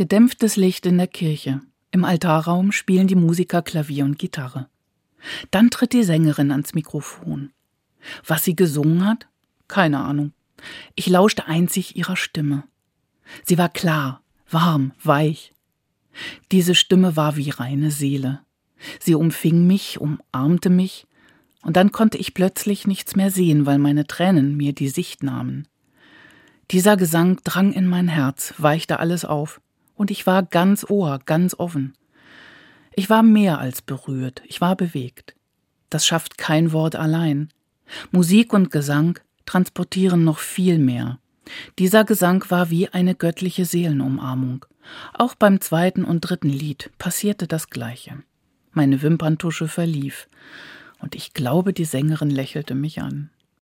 Gedämpftes Licht in der Kirche. Im Altarraum spielen die Musiker Klavier und Gitarre. Dann tritt die Sängerin ans Mikrofon. Was sie gesungen hat? Keine Ahnung. Ich lauschte einzig ihrer Stimme. Sie war klar, warm, weich. Diese Stimme war wie reine Seele. Sie umfing mich, umarmte mich, und dann konnte ich plötzlich nichts mehr sehen, weil meine Tränen mir die Sicht nahmen. Dieser Gesang drang in mein Herz, weichte alles auf, und ich war ganz Ohr, ganz offen. Ich war mehr als berührt, ich war bewegt. Das schafft kein Wort allein. Musik und Gesang transportieren noch viel mehr. Dieser Gesang war wie eine göttliche Seelenumarmung. Auch beim zweiten und dritten Lied passierte das Gleiche. Meine Wimperntusche verlief, und ich glaube, die Sängerin lächelte mich an.